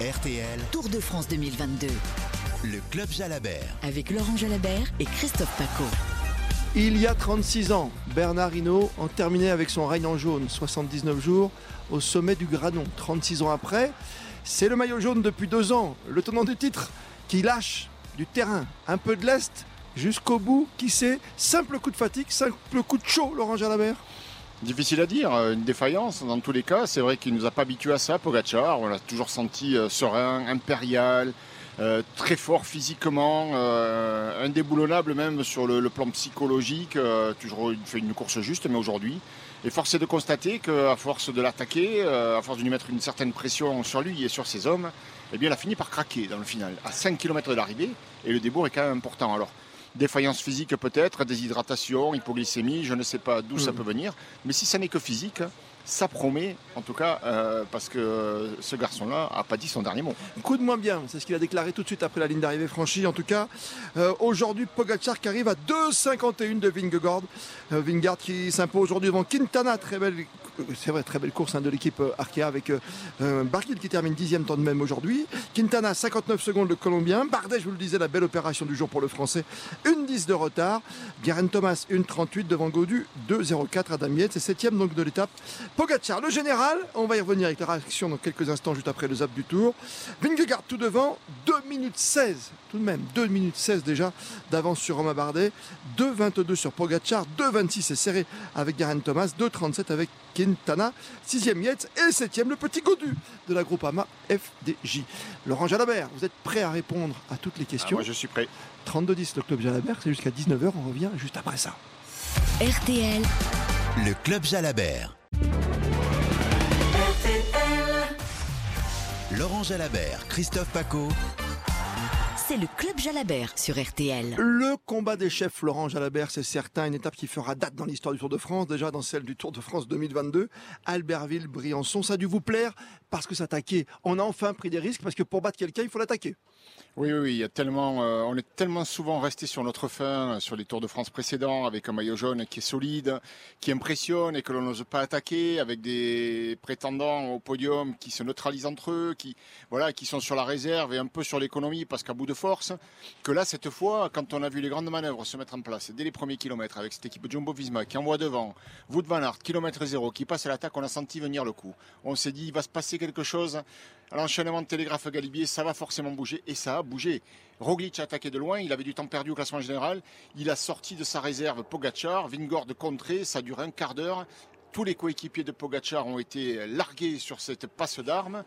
RTL, Tour de France 2022 le Club Jalabert. avec Laurent Jalabert et Christophe Paco. Il y a 36 ans, Bernard Hinault en terminait avec son règne en jaune, 79 jours, au sommet du Granon. 36 ans après, c'est le maillot jaune depuis deux ans, le tenant du titre, qui lâche du terrain, un peu de l'Est, jusqu'au bout, qui sait, simple coup de fatigue, simple coup de chaud, Laurent Jalabert? Difficile à dire, euh, une défaillance dans tous les cas. C'est vrai qu'il ne nous a pas habitués à ça, Pogacar. On l'a toujours senti euh, serein, impérial, euh, très fort physiquement, indéboulonnable même sur le, plan psychologique. toujours fait une course juste, mais aujourd'hui. Et force est de constater qu'à force de l'attaquer, à force de lui mettre une certaine pression sur lui et sur ses hommes, eh il a fini par craquer dans le final, à 5 km de l'arrivée. Et le débours est quand même important. Alors, défaillance physique peut-être, déshydratation, hypoglycémie, je ne sais pas d'où ça Mm. peut venir. Mais si ça n'est que physique, ça promet, en tout cas, euh, parce que ce garçon-là a pas dit son dernier mot. Coup de moins bien, c'est ce qu'il a déclaré tout de suite après la ligne d'arrivée franchie. En tout cas, euh, aujourd'hui, Pogacar qui arrive à 2,51 de Vingegaard. Euh, Vingegaard qui s'impose aujourd'hui devant Quintana. Très belle, c'est vrai, très belle course hein, de l'équipe euh, Arkea avec euh, qui termine dixième temps de même aujourd'hui. Quintana, 59 secondes le Colombien. Bardet, je vous le disais, la belle opération du jour pour le Français. Une 10 de retard. Garen Thomas, une 38 devant Godu. 2,04 Adam Yates. Et septième donc de l'étape. Pogacar, le général, on va y revenir avec la réaction dans quelques instants, juste après le zap du tour. Vingegaard tout devant, 2 minutes 16, tout de même, 2 minutes 16 déjà d'avance sur Romain Bardet, 2,22 sur Pogacar, 2,26 c'est serré avec Garen Thomas, 2,37 avec Quintana, 6e Yates et 7e le petit Godu de la Groupama FDJ. Laurent Jalabert, vous êtes prêt à répondre à toutes les Ah, questions moi, je suis prêt. 32-10 le club Jalabert, c'est jusqu'à 19h, on revient juste après ça. RTL, Le Club Jalabert. Laurent Jalabert, Christophe Paco. C'est le Club Jalabert sur RTL. Le combat des chefs, Laurent Jalabert, c'est certain, une étape qui fera date dans l'histoire du Tour de France, déjà dans celle du Tour de France 2022. Albertville, Briançon, ça a dû vous plaire parce que s'attaquer, on a enfin pris des risques parce que pour battre quelqu'un, il faut l'attaquer. Oui, oui, oui, il y a tellement, euh, on est tellement souvent resté sur notre fin, sur les Tours de France précédents, avec un maillot jaune qui est solide, qui impressionne et que l'on n'ose pas attaquer, avec des prétendants au podium qui se neutralisent entre eux, qui, voilà, qui sont sur la réserve et un peu sur l'économie parce qu'à bout de force, que là, cette fois, quand on a vu les grandes manœuvres se mettre en place dès les premiers kilomètres avec cette équipe Jumbo-Visma qui envoie devant, Wout van Aert, kilomètre zéro, qui passe à l'attaque, on a senti venir le coup. On s'est dit, il va se passer quelque chose. À l'enchaînement de Télégraphe Galibier, ça va forcément bouger et ça a bougé. Roglic a attaqué de loin, il avait du temps perdu au classement général. Il a sorti de sa réserve Pogachar, Vingord contré, ça a duré un quart d'heure. Tous les coéquipiers de Pogachar ont été largués sur cette passe d'armes.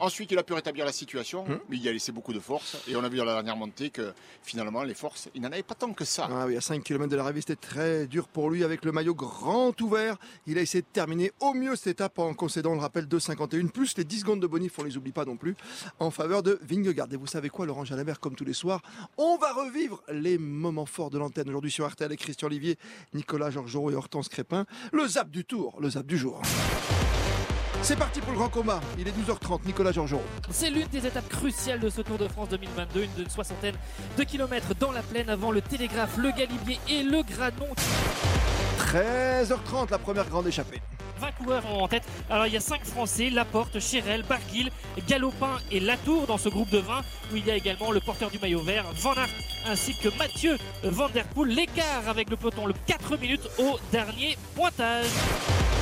Ensuite, il a pu rétablir la situation, Hum. mais il y a laissé beaucoup de force. Et on a vu dans la dernière montée que finalement, les forces, il n'en avait pas tant que ça. Ah oui, à 5 km de l'arrivée, c'était très dur pour lui avec le maillot grand ouvert. Il a essayé de terminer au mieux cette étape en concédant, on le rappelle, 2,51 plus les 10 secondes de bonif, on les oublie pas non plus, en faveur de Vingegaard. Et vous savez quoi, Laurent Jalabert, comme tous les soirs, on va revivre les moments forts de l'antenne aujourd'hui sur RTL avec Christian Olivier, Nicolas Georgerot et Hortense Crépin. Le zap du tour, le zap du jour. C'est parti pour le grand combat. Il est 12h30, Nicolas Georgerot. C'est l'une des étapes cruciales de ce Tour de France 2022, une soixantaine de kilomètres dans la plaine avant le Télégraphe, le Galibier et le Granon. 13h30, la première grande échappée. 20 coureurs en tête. Alors il y a 5 Français, Laporte, Chérel, Barguil, Galopin et Latour dans ce groupe de 20 où il y a également le porteur du maillot vert, Van Aert, ainsi que Mathieu Van Der Poel. L'écart avec le peloton, le 4 minutes au dernier pointage.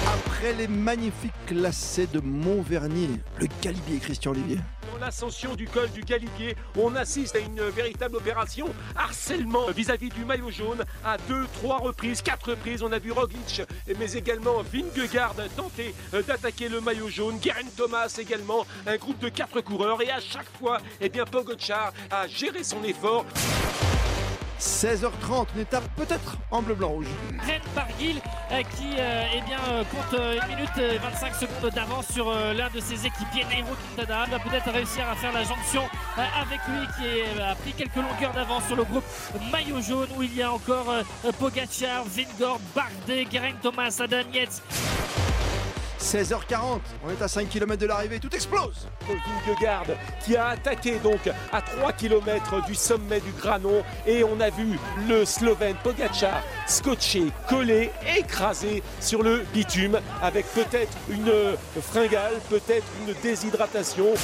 Après les magnifiques classés de Montvernier, le Galibier Christian Olivier. Dans l'ascension du col du Galibier, on assiste à une véritable opération harcèlement vis-à-vis du maillot jaune. À deux, trois reprises, quatre reprises, on a vu Roglic, mais également Vingegaard tenter euh, d'attaquer le maillot jaune. Geraint Thomas également, un groupe de quatre coureurs. Et à chaque fois, eh bien, Pogacar a géré son effort. 16h30, une étape peut-être en bleu-blanc-rouge. Ren Barguil euh, qui euh, eh bien, euh, compte euh, 1 minute et 25 secondes d'avance sur l'un de ses équipiers, Nairo Quintana. va peut-être réussir à faire la jonction avec lui qui a pris quelques longueurs d'avance sur le groupe maillot jaune où il y a encore Pogacar, Vingord, Bardet, Geraint Thomas, Adam 16h40, on est à 5 km de l'arrivée, tout explose Vingegaard qui a attaqué donc à 3 km du sommet du Granon et on a vu le Slovène Pogacar scotché, collé, écrasé sur le bitume avec peut-être une fringale, peut-être une déshydratation.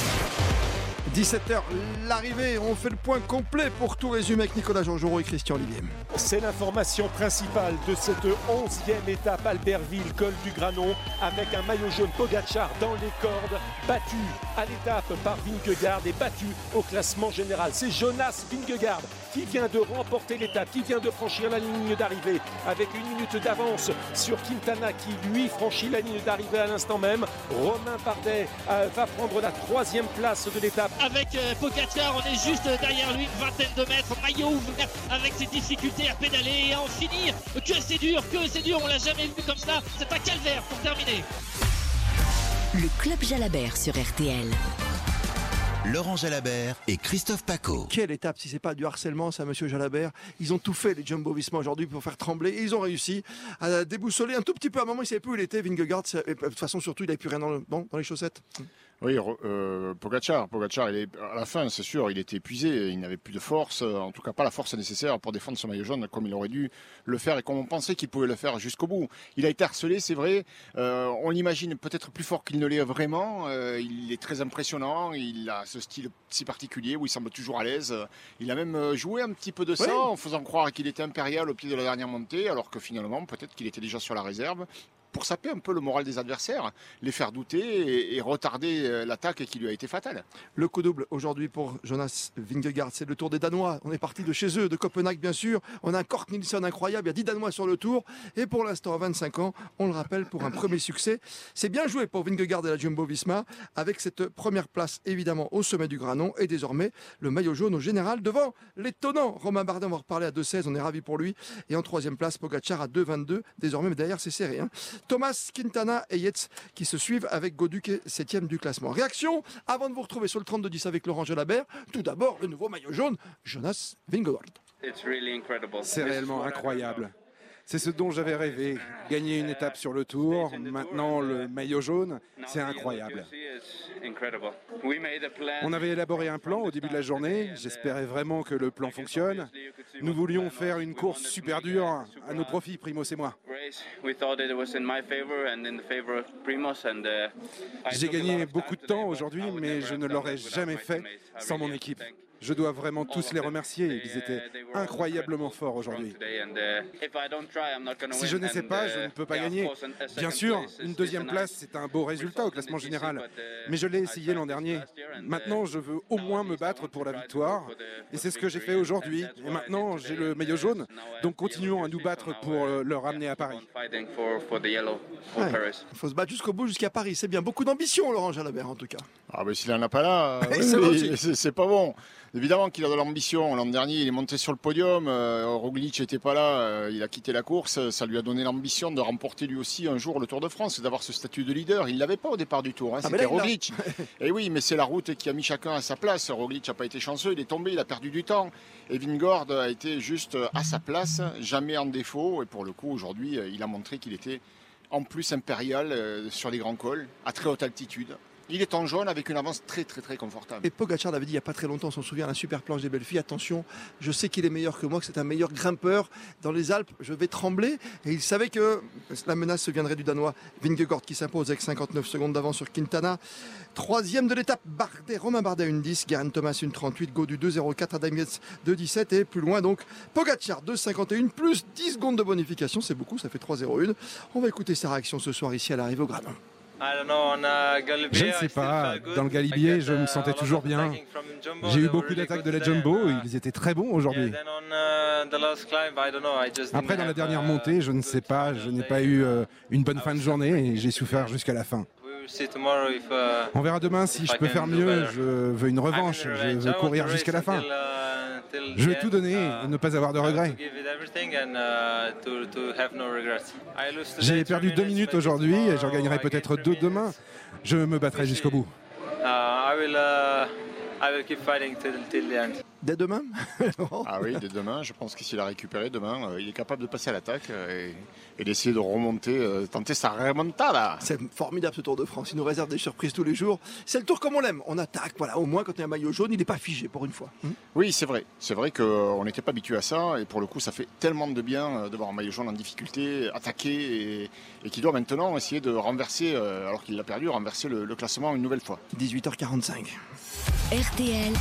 17h, l'arrivée, on fait le point complet pour tout résumer avec Nicolas Georgerot et Christian Olivier. C'est l'information principale de cette 11e étape Albertville, col du Granon, avec un maillot jaune Pogachar dans les cordes, battu à l'étape par Vingegaard et battu au classement général. C'est Jonas Vingegaard qui vient de remporter l'étape, qui vient de franchir la ligne d'arrivée avec une minute d'avance sur Quintana qui lui franchit la ligne d'arrivée à l'instant même. Romain Bardet euh, va prendre la troisième place de l'étape. Avec euh, Pogacar, on est juste derrière lui, une vingtaine de mètres, maillot ouvert, avec ses difficultés à pédaler et à en finir. Que c'est dur, que c'est dur, on l'a jamais vu comme ça. C'est un calvaire pour terminer. Le Club Jalabert sur RTL. Laurent Jalabert et Christophe Paco. Quelle étape si c'est pas du harcèlement, ça, monsieur Jalabert Ils ont tout fait, les Jumbo Visma, aujourd'hui, pour faire trembler. Et ils ont réussi à déboussoler un tout petit peu. À un moment, il savait plus où il était, Vingegaard. Et de toute façon, surtout, il n'avait plus rien dans, le, bon, dans les chaussettes. Oui, euh, Pogacar, Pogacar, il est, à la fin, c'est sûr, il était épuisé, il n'avait plus de force, en tout cas pas la force nécessaire pour défendre son maillot jaune comme il aurait dû le faire et comme on pensait qu'il pouvait le faire jusqu'au bout. Il a été harcelé, c'est vrai, euh, on l'imagine peut-être plus fort qu'il ne l'est vraiment, euh, il est très impressionnant, il a ce style si particulier où il semble toujours à l'aise, il a même joué un petit peu de ça Oui. en faisant croire qu'il était impérial au pied de la dernière montée, alors que finalement, peut-être qu'il était déjà sur la réserve pour saper un peu le moral des adversaires, les faire douter et, et retarder euh, l'attaque qui lui a été fatale. Le coup double aujourd'hui pour Jonas Vingegaard, c'est le tour des Danois. On est parti de chez eux, de Copenhague bien sûr. On a un Kort Nielsen incroyable, il y a 10 Danois sur le tour. Et pour l'instant, à 25 ans, on le rappelle, pour un premier succès. C'est bien joué pour Vingegaard et la Jumbo Visma, avec cette première place évidemment au sommet du Granon et désormais le maillot jaune au général devant l'étonnant Romain Bardet. On va reparler à 2,16, on est ravis pour lui. Et en troisième place, Pogacar à 2,22, désormais, mais derrière c'est serré. hein. Thomas, Quintana et Yates qui se suivent avec Goduc 7 du classement. Réaction avant de vous retrouver sur le 32-10 avec Laurent Jalabert. Tout d'abord, le nouveau maillot jaune, Jonas Vingegaard. C'est réellement incroyable. C'est ce dont j'avais rêvé. Gagner une étape sur le tour, maintenant le maillot jaune, c'est incroyable. On avait élaboré un plan au début de la journée. J'espérais vraiment que le plan fonctionne. Nous voulions faire une course super dure à nos profits, Primos et moi. J'ai gagné beaucoup de temps aujourd'hui, mais je ne l'aurais jamais fait sans mon équipe. Je dois vraiment tous les remercier. Ils étaient incroyablement forts aujourd'hui. Si je n'essaie pas, je ne peux pas gagner. Bien sûr, une deuxième place, c'est un beau résultat au classement général. Mais je l'ai essayé l'an dernier. Maintenant, je veux au moins me battre pour la victoire. Et c'est ce que j'ai fait aujourd'hui. Et maintenant, j'ai le maillot jaune. Donc continuons à nous battre pour euh, le ramener à Paris. Ouais. Il faut se battre jusqu'au bout, jusqu'à Paris. C'est bien. Beaucoup d'ambition, Laurent Jalabert, en tout cas. Ah ben s'il n'en a pas là, oui, oui, aussi. c'est pas bon. Évidemment qu'il a de l'ambition. L'an dernier, il est monté sur le podium. euh, Roglic n'était pas là. euh, il a quitté la course. Ça lui a donné l'ambition de remporter lui aussi un jour le Tour de France et d'avoir ce statut de leader. Il l'avait pas au départ du Tour. hein, Ah, C'était. Roglic. et oui, mais c'est la route qui a mis chacun à sa place. Roglic n'a pas été chanceux. Il est tombé. Il a perdu du temps. Et Vingord a été juste à sa place, jamais en défaut. Et pour le coup, aujourd'hui, euh, il a montré qu'il était en plus impérial euh, sur les grands cols, à très haute altitude. Il est en jaune avec une avance très très très confortable. Et Pogacar l'avait dit il n'y a pas très longtemps, on s'en souvient, la super planche des belles filles. Attention, je sais qu'il est meilleur que moi, que c'est un meilleur grimpeur. Dans les Alpes, je vais trembler. Et il savait que la menace se viendrait du Danois Vingegaard qui s'impose avec 59 secondes d'avance sur Quintana. Troisième de l'étape, Bardet, Romain Bardet une 10, Garen Thomas une 38, Godu 2,04, Adam Yates 2,17 et plus loin donc Pogacar 2,51 plus 10 secondes de bonification, c'est beaucoup, ça fait 3,01. On va écouter sa réaction ce soir ici à l'arrivée au Granon. Je ne sais pas. Dans le Galibier, je me sentais toujours bien. J'ai eu beaucoup d'attaques de la Jumbo. Ils étaient très bons aujourd'hui. Après, dans la dernière montée, je ne sais pas. Je n'ai pas eu euh, une bonne fin de journée et j'ai souffert jusqu'à la fin. On verra demain si je peux faire mieux. Je veux une revanche. Je veux courir jusqu'à la fin. Je veux tout donner et ne pas avoir de regrets. J'ai perdu deux minutes aujourd'hui et j'en gagnerai peut-être deux demain. Je me battrai jusqu'au bout. Dès demain Ah oui, dès demain, je pense que s'il a récupéré demain, euh, il est capable de passer à l'attaque euh, et, et d'essayer de remonter, euh, tenter sa remontada. C'est formidable ce Tour de France. Il nous réserve des surprises tous les jours. C'est le tour comme on l'aime. On attaque. Voilà, au moins quand il y a un maillot jaune, il n'est pas figé pour une fois. Hmm Oui, c'est vrai. C'est vrai qu'on n'était pas habitué à ça et pour le coup, ça fait tellement de bien euh, de voir un maillot jaune en difficulté, attaqué et, et qui doit maintenant essayer de renverser, euh, alors qu'il l'a perdu, renverser le, le classement une nouvelle fois. 18h45. RTL,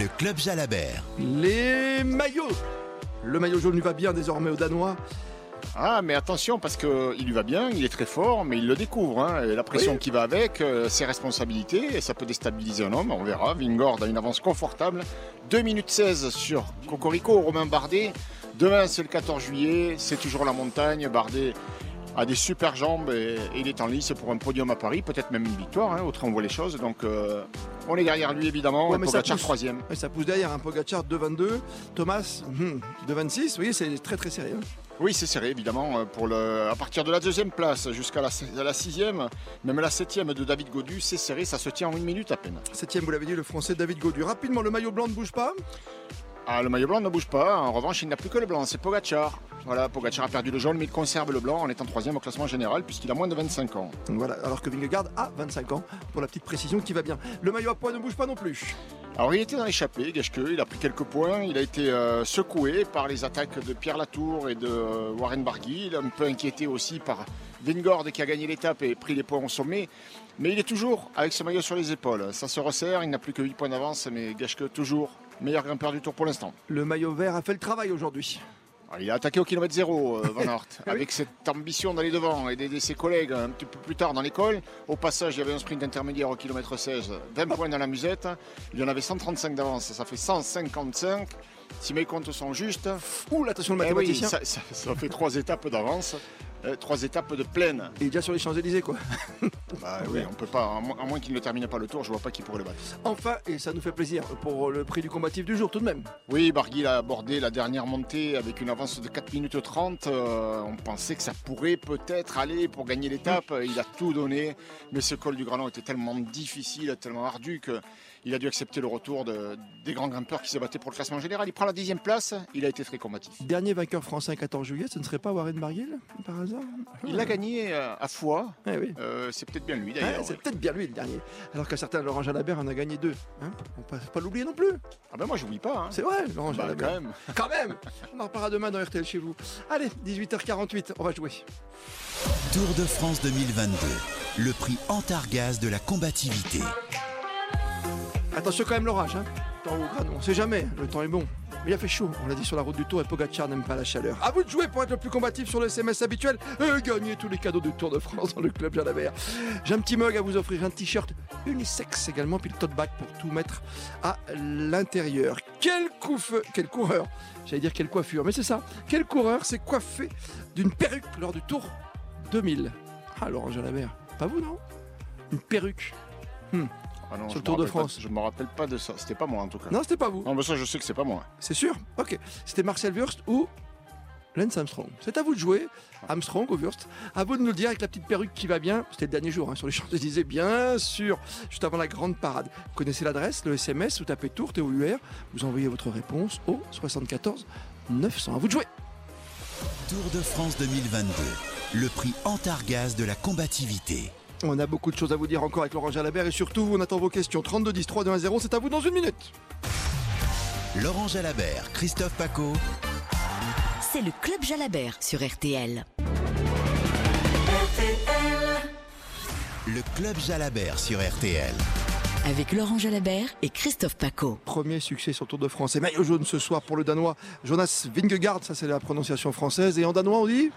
Le club Jalabert. Les maillots. Le maillot jaune lui va bien désormais aux Danois. Ah, mais attention, parce qu'il lui va bien, il est très fort, mais il le découvre. hein, et la pression Oui. qui va avec, euh, ses responsabilités, et ça peut déstabiliser un homme, on verra. Vingord a une avance confortable. 2 minutes 16 sur Cocorico, Romain Bardet. Demain, c'est le 14 juillet, c'est toujours la montagne. Bardet a des super jambes et, et il est en lice pour un podium à Paris, peut-être même une victoire, hein, autrement on voit les choses. Donc, euh, on est derrière lui, évidemment. Ouais, et mais ça Pogacar, troisième. Et ça pousse derrière un Pogacar 2,22. Thomas hmm, 2,26. Vous voyez, c'est très très sérieux. Oui, c'est serré évidemment euh, pour le à partir de la deuxième place jusqu'à la sixième, même la septième de David Godu, c'est serré, ça se tient en une minute à peine. Septième, vous l'avez dit, le français David Godu. Rapidement, le maillot blanc ne bouge pas. Ah, le maillot blanc ne bouge pas, en revanche il n'a plus que le blanc, c'est Pogacar. Voilà, Pogacar a perdu le jaune mais il conserve le blanc en étant troisième au classement général puisqu'il a moins de 25 ans. Voilà, alors que Vingegaard a 25 ans, pour la petite précision qui va bien. Le maillot à poids ne bouge pas non plus. Alors il était dans l'échappée, Geschke, il a pris quelques points, il a été euh, secoué par les attaques de Pierre Latour et de euh, Warren Barguil, il a un peu inquiété aussi par Vingord qui a gagné l'étape et pris les points au sommet. Mais il est toujours avec ce maillot sur les épaules, ça se resserre, il n'a plus que 8 points d'avance, mais Geschke toujours meilleur grimpeur du tour pour l'instant. Le maillot vert a fait le travail aujourd'hui. Alors, Il a attaqué au kilomètre zéro, euh, Van Aert, Ah avec cette ambition d'aller devant et d'aider ses collègues un petit peu plus tard dans l'école. Au passage, il y avait un sprint intermédiaire au kilomètre 16, 20 points dans la musette. Il y en avait 135 d'avance, ça fait 155. Si mes comptes sont justes, Ouh, l'attention le eh oui, mathématicien. ça, ça- ça fait trois étapes d'avance, euh, trois étapes de plaine. Il est déjà sur les Champs-Élysées, quoi. Bah oui, on peut pas, à moins, qu'il ne termine pas le tour, je vois pas qui pourrait le battre. Enfin, et ça nous fait plaisir pour le prix du combatif du jour, tout de même. Oui, Barguil a abordé la dernière montée avec une avance de 4 minutes 30. Euh, on pensait que ça pourrait peut-être aller pour gagner l'étape. Il a tout donné, mais ce col du Granon était tellement difficile, tellement ardu qu'il a dû accepter le retour de- des grands grimpeurs qui se battaient pour le classement général. Il prend la dixième place, il a été très combatif. Dernier vainqueur français 14 juillet, ce ne serait pas Warren Barguil, par hasard? Il l'a gagné euh, à fois, Eh oui. Euh, c'est peut-être bien lui d'ailleurs. c'est peut-être bien lui le dernier. Alors qu'un certain Laurent Jalabert en a gagné deux. Hein on peut pas l'oublier non plus. Ah ben moi j'oublie pas. Hein. C'est vrai, Laurent Bah, Jalabert. quand même. Quand même On en reparlera demain dans RTL chez vous. Allez, 18h48, on va jouer. Tour de France 2022. Le prix Antargaz de la combativité. Attention quand même l'orage, hein. Temps au granon, on sait jamais, le temps est bon. Mais il a fait chaud, on l'a dit sur la route du Tour et Pogacar n'aime pas la chaleur. À vous de jouer pour être le plus combatif sur le SMS habituel et gagner tous les cadeaux du Tour de France dans le club Jalabert. J'ai un petit mug à vous offrir, un t-shirt unisex également, puis le tote bag pour tout mettre à l'intérieur. Quel coup feu, quel coureur, j'allais dire quelle coiffure, mais c'est ça. Quel coureur s'est coiffé d'une perruque lors du Tour 2000 Ah, Laurent Jalabert, pas vous non? Une perruque. Ah non, Sur le Tour de pas- France. je me rappelle pas de ça. C'était pas moi en tout cas. Non, c'était pas vous. Non, mais ça je sais que c'est pas moi. C'est sûr Ok. C'était Marcel Wurst ou Lance Armstrong. C'est à vous de jouer, Armstrong ou Wurst. À vous de nous le dire avec la petite perruque qui va bien. C'était le dernier jour hein, sur les Champs-Élysées, bien sûr, juste avant la grande parade. Vous connaissez l'adresse, le SMS, vous tapez Tour, T-O-U-R, vous envoyez votre réponse au 74 900. À vous de jouer. Tour de France 2022. Le prix Antargaz de la combativité. On a beaucoup de choses à vous dire encore avec Laurent Jalabert et surtout, on attend vos questions. 32 10 3 2 1 0, c'est à vous dans une minute. Laurent Jalabert, Christophe Paco. c'est le club Jalabert sur RTL. Le club Jalabert sur RTL. Avec Laurent Jalabert et Christophe Paco. Premier succès sur le Tour de France. Et maillot jaune ce soir pour le Danois Jonas Vingegaard, ça c'est la prononciation française. Et en danois on dit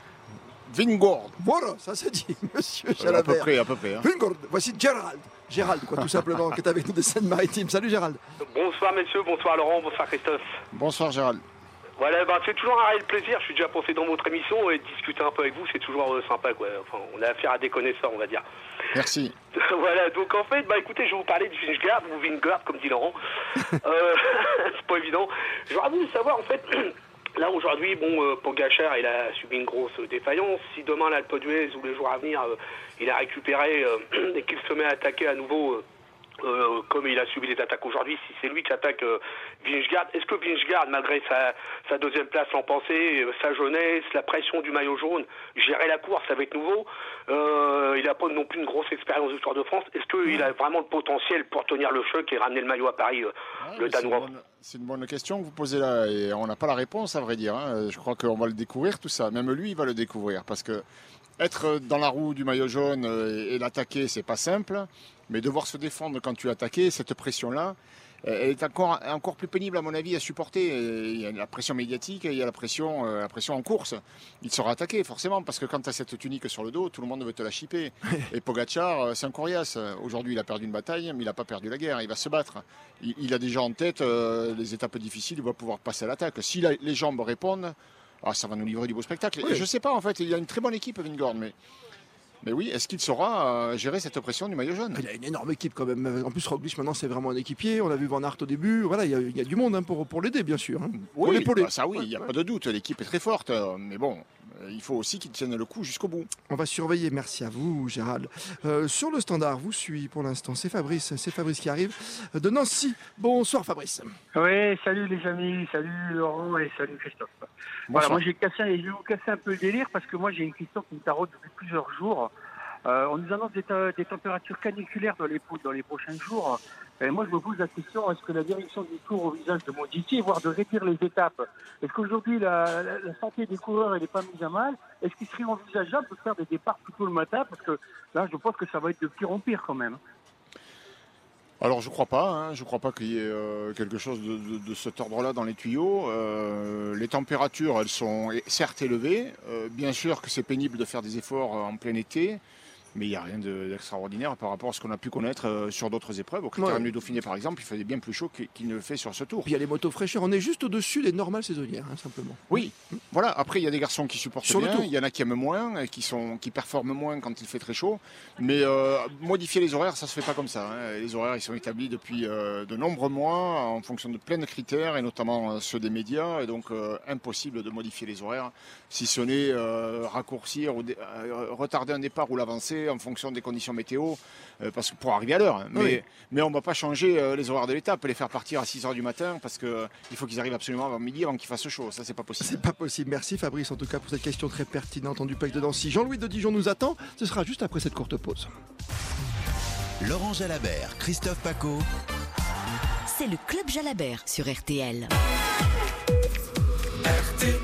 Vingord. Voilà, ça c'est dit, monsieur Euh, à peu Jalabert. près, à peu près. hein. Vingord, voici Gérald. Gérald, quoi, tout simplement, qui est avec nous des Seine-Maritime. Salut Gérald. Bonsoir messieurs, bonsoir Laurent, bonsoir Christophe. Bonsoir Gérald. Voilà, ben, c'est toujours un réel plaisir, je suis déjà passé dans votre émission et discuter un peu avec vous, c'est toujours euh, sympa quoi. Enfin, on a affaire à des connaisseurs, on va dire. Merci. voilà, donc en fait, bah écoutez, je vais vous parler de Vingegaard ou Vingard comme dit Laurent. Euh, c'est pas évident. J'aurais voulu savoir en fait. Là aujourd'hui, bon, euh, il a subi une grosse défaillance. Si demain l'Alpe d'Huez ou les jours à venir, euh, il a récupéré euh, et qu'il se met à attaquer à nouveau, euh, comme il a subi les attaques aujourd'hui, si c'est lui qui attaque euh, Vingegaard, est-ce que Vingegaard, malgré sa, sa deuxième place en pensée, euh, sa jeunesse, la pression du maillot jaune, gérer la course avec nouveau, euh, il n'a pas non plus une grosse expérience du Tour de France, est-ce qu'il a vraiment le potentiel pour tenir le choc et ramener le maillot à Paris, le Danois une bonne- C'est une bonne question que vous posez là et on n'a pas la réponse à vrai dire. hein. Je crois qu'on va le découvrir tout ça. Même lui, il va le découvrir parce que être dans la roue du maillot jaune et, et l'attaquer, c'est pas simple. Mais devoir se défendre quand tu es attaqué, cette pression-là, elle est encore, encore plus pénible à mon avis à supporter. Il y a la pression médiatique et il y a la pression, euh, la pression en course. Il sera attaqué forcément parce que quand tu as cette tunique sur le dos, tout le monde veut te la chipper. et Pogacar, euh, c'est un coriace. Aujourd'hui, il a perdu une bataille, mais il n'a pas perdu la guerre. Il va se battre. Il, a déjà en tête euh, les étapes difficiles. Il va pouvoir passer à l'attaque. Si les jambes répondent, ah, ça va nous livrer du beau spectacle. Je ne sais pas en fait. Il y a une très bonne équipe, Vingord, mais mais oui, est-ce qu'il saura euh, gérer cette pression du maillot jaune? Il a une énorme équipe quand même. En plus, Roglic maintenant c'est vraiment un équipier. On a vu Van Aert au début. Voilà, il y, a du monde hein, pour, pour l'aider bien sûr. Hein. Oui, bah, ça oui, il n'y a pas de doute. L'équipe est très forte. Euh, mais bon, il faut aussi qu'il tienne le coup jusqu'au bout. On va surveiller, merci à vous Gérald. sur le standard, vous suit pour l'instant, c'est Fabrice, c'est Fabrice qui arrive de Nancy. Bonsoir Fabrice. Oui, salut les amis, salut Laurent et salut Christophe. Voilà, moi j'ai cassé, je vais vous casser un peu le délire parce que moi j'ai une question qui me taraude depuis plusieurs jours. Euh, on nous annonce des, températures caniculaires dans les, dans les prochains jours. Et moi, je me pose la question est-ce que la direction du Tour envisage de modifier, voire de réduire les étapes Est-ce qu'aujourd'hui, la, santé des coureurs n'est pas mise à mal? Est-ce qu'il serait envisageable de faire des départs plutôt le matin? Parce que là, je pense que ça va être de pire en pire quand même. Alors je crois pas, hein. je crois pas qu'il y ait euh, quelque chose de, cet ordre-là dans les tuyaux. Euh, les températures, elles sont certes élevées. bien sûr que c'est pénible de faire des efforts en plein été mais il n'y a rien d'extraordinaire par rapport à ce qu'on a pu connaître euh, sur d'autres épreuves. Au Critérium du Dauphiné, par exemple, il faisait bien plus chaud qu'il ne le fait sur ce tour. Puis il y a les motos fraîcheurs, on est juste au-dessus des normales saisonnières, hein, simplement. Oui, voilà. Après, il y a des garçons qui supportent sur bien, il y en a qui aiment moins, qui, sont, qui performent moins quand il fait très chaud. Mais euh, modifier les horaires, ça ne se fait pas comme ça. Hein. Les horaires, ils sont établis depuis euh, de nombreux mois en fonction de plein de critères, et notamment ceux des médias, et donc impossible de modifier les horaires, si ce n'est raccourcir ou retarder un départ ou en fonction des conditions météo, euh, parce que pour arriver à l'heure. Mais, mais on ne va pas changer euh, les horaires de l'étape, les faire partir à 6 h du matin, parce qu'il euh, faut qu'ils arrivent absolument avant midi, avant qu'il fasse chaud. Ça, c'est pas possible. C'est pas possible. Merci Fabrice, en tout cas, pour cette question très pertinente en duplex de Nancy. Jean-Louis de Dijon nous attend. Ce sera juste après cette courte pause. Laurent Jalabert, Christophe Paco. C'est le Club Jalabert sur RTL. RTL.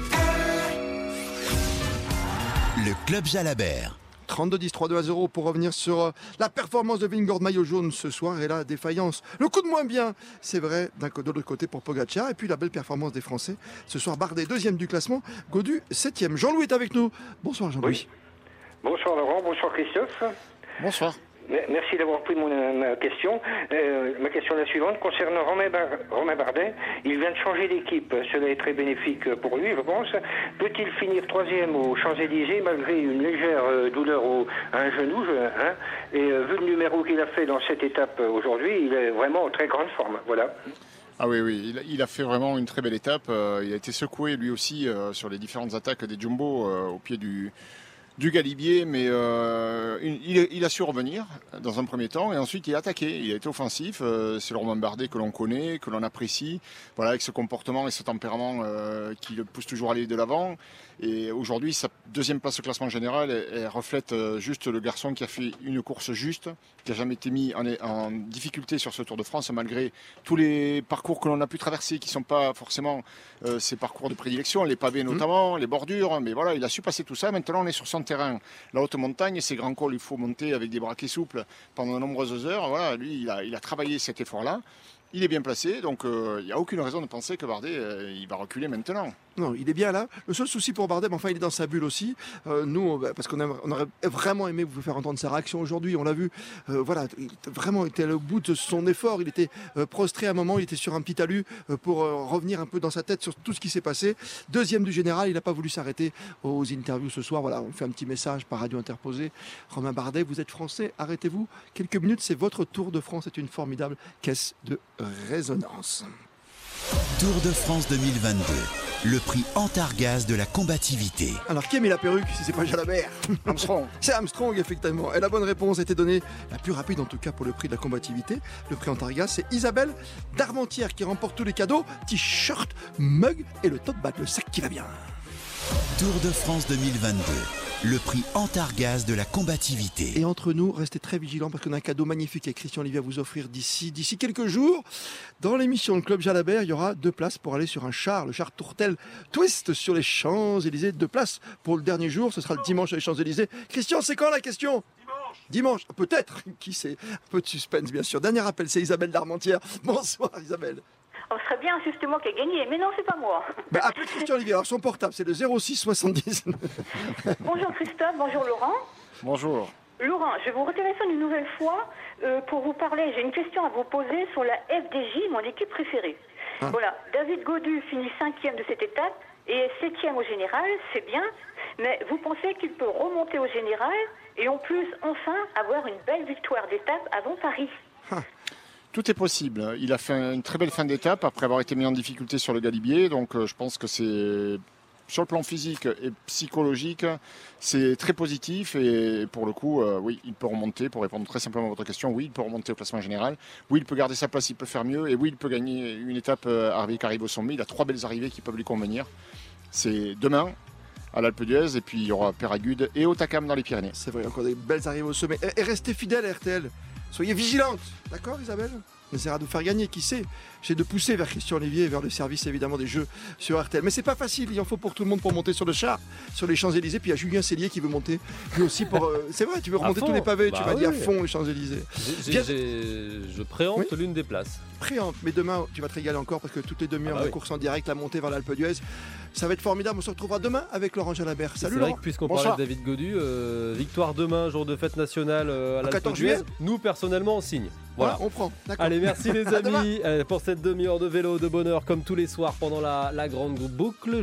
Le Club Jalabert. 32-10, 3-2 à 0 pour revenir sur euh, la performance de Vingord maillot jaune ce soir et la défaillance. Le coup de moins bien, c'est vrai, d'un de l'autre côté pour Pogacar. Et puis la belle performance des Français. Ce soir, Bardet, deuxième du classement, Godu, septième. Jean-Louis est avec nous. Bonsoir Jean-Louis. Bonsoir Laurent, bonsoir Christophe. Bonsoir. Merci d'avoir pris ma question. Euh, ma question est la suivante. Concernant Romain, Bardet, il vient de changer d'équipe. Cela est très bénéfique pour lui, je pense. Peut-il finir troisième aux Champs-Élysées malgré une légère euh, douleur au, à un genou hein? Et euh, vu le numéro qu'il a fait dans cette étape aujourd'hui, il est vraiment en très grande forme. Voilà. Ah oui, oui, il, a fait vraiment une très belle étape. il a été secoué lui aussi sur les différentes attaques des Jumbo au pied du, du Galibier, mais euh, il, a su revenir dans un premier temps et ensuite il a attaqué. Il a été offensif. Euh, c'est le Romain Bardet que l'on connaît, que l'on apprécie. Voilà, avec ce comportement et ce tempérament euh, qui le pousse toujours à aller de l'avant. Et aujourd'hui, sa deuxième place au classement général, elle, reflète juste le garçon qui a fait une course juste, qui n'a jamais été mis en, difficulté sur ce Tour de France, malgré tous les parcours que l'on a pu traverser, qui ne sont pas forcément ses parcours de prédilection, les pavés mmh. notamment, les bordures. Mais voilà, il a su passer tout ça. Maintenant, on est sur son la haute montagne, ces grands cols, il faut monter avec des braquets souples pendant de nombreuses heures. Lui, il a, il a travaillé cet effort-là. Il est bien placé, donc euh, il n'y a aucune raison de penser que Bardet il va reculer maintenant. Non, il est bien là. Le seul souci pour Bardet, enfin, il est dans sa bulle aussi. Euh, nous, parce qu'on aurait vraiment aimé vous faire entendre sa réaction aujourd'hui. On l'a vu. Euh, voilà, il, vraiment, il était au bout de son effort. Il était euh, prostré à un moment. Il était sur un petit talus pour revenir un peu dans sa tête sur tout ce qui s'est passé. Deuxième du général, il n'a pas voulu s'arrêter aux interviews ce soir. Voilà, on fait un petit message par radio interposé. Romain Bardet, vous êtes français, arrêtez-vous. Quelques minutes, c'est votre Tour de France. C'est une formidable caisse de résonance. Tour de France 2022, le prix Antargaz de la combativité. Alors qui a mis la perruque si c'est pas Jalabert? Armstrong. c'est Armstrong effectivement. Et la bonne réponse a été donnée, la plus rapide en tout cas pour le prix de la combativité. Le prix Antargaz, c'est Isabelle Darmentière qui remporte tous les cadeaux, t-shirt, mug et le top bag, le sac qui va bien. Tour de France 2022 le prix Antargaz de la combativité. Et entre nous, restez très vigilants parce qu'on a un cadeau magnifique que Christian Olivier à vous offrir d'ici d'ici quelques jours. Dans l'émission Le Club Jalabert, il y aura deux places pour aller sur un char, le char Tourtel Twist sur les Champs-Élysées. Deux places pour le dernier jour, ce sera le dimanche à les Champs-Élysées. Christian, c'est quand la question? Dimanche, peut-être, qui sait? Un peu de suspense, bien sûr. Dernier appel, c'est Isabelle Darmentière. Bonsoir, Isabelle. On serait bien justement qui a gagné, mais non, c'est pas moi. Bah, appelez Christian Olivier. Alors, son portable, c'est le 06 70. bonjour Christophe, bonjour Laurent. Bonjour. Laurent, je vous retéléphone une nouvelle fois euh, pour vous parler. J'ai une question à vous poser sur la FDJ, mon équipe préférée. Ah. Voilà, David Godu finit cinquième de cette étape et septième au général, c'est bien. Mais vous pensez qu'il peut remonter au général et en plus, enfin, avoir une belle victoire d'étape avant Paris ah. Tout est possible. Il a fait une très belle fin d'étape après avoir été mis en difficulté sur le Galibier. Donc euh, je pense que c'est sur le plan physique et psychologique, c'est très positif et pour le coup, euh, oui, il peut remonter. Pour répondre très simplement à votre question, oui, il peut remonter au classement général. Oui, il peut garder sa place, il peut faire mieux et oui, il peut gagner une étape euh, qui arrive au sommet. Il a trois belles arrivées qui peuvent lui convenir. C'est demain à l'Alpe d'Huez et puis il y aura Péragude et Otakam dans les Pyrénées. C'est vrai, encore des belles arrivées au sommet. Et, restez fidèles à RTL. Soyez vigilante, d'accord Isabelle? On essaiera de faire gagner, qui sait J'ai de pousser vers Christian Olivier, vers le service évidemment des jeux sur RTL. Mais c'est pas facile, il en faut pour tout le monde pour monter sur le char, sur les Champs-Élysées. Puis il y a Julien Cellier qui veut monter, lui aussi pour. Euh, c'est vrai, tu veux remonter tous les pavés, tu bah vas dire à fond les Champs-Élysées. Je préempte l'une des places. Préempte, mais demain tu vas te régaler encore parce que toutes les demi-heures ah bah de course en direct, la montée vers l'Alpe d'Huez. Ça va être formidable. On se retrouvera demain avec Laurent Jalabert. Salut C'est vrai que puisqu'on parlait de David Godu, euh, victoire demain, jour de fête nationale euh, à l'Alpe d'Huez. Nous personnellement on signe. Voilà. on prend. Allez, merci les amis pour cette demi-heure de vélo de bonheur comme tous les soirs pendant la, la grande boucle.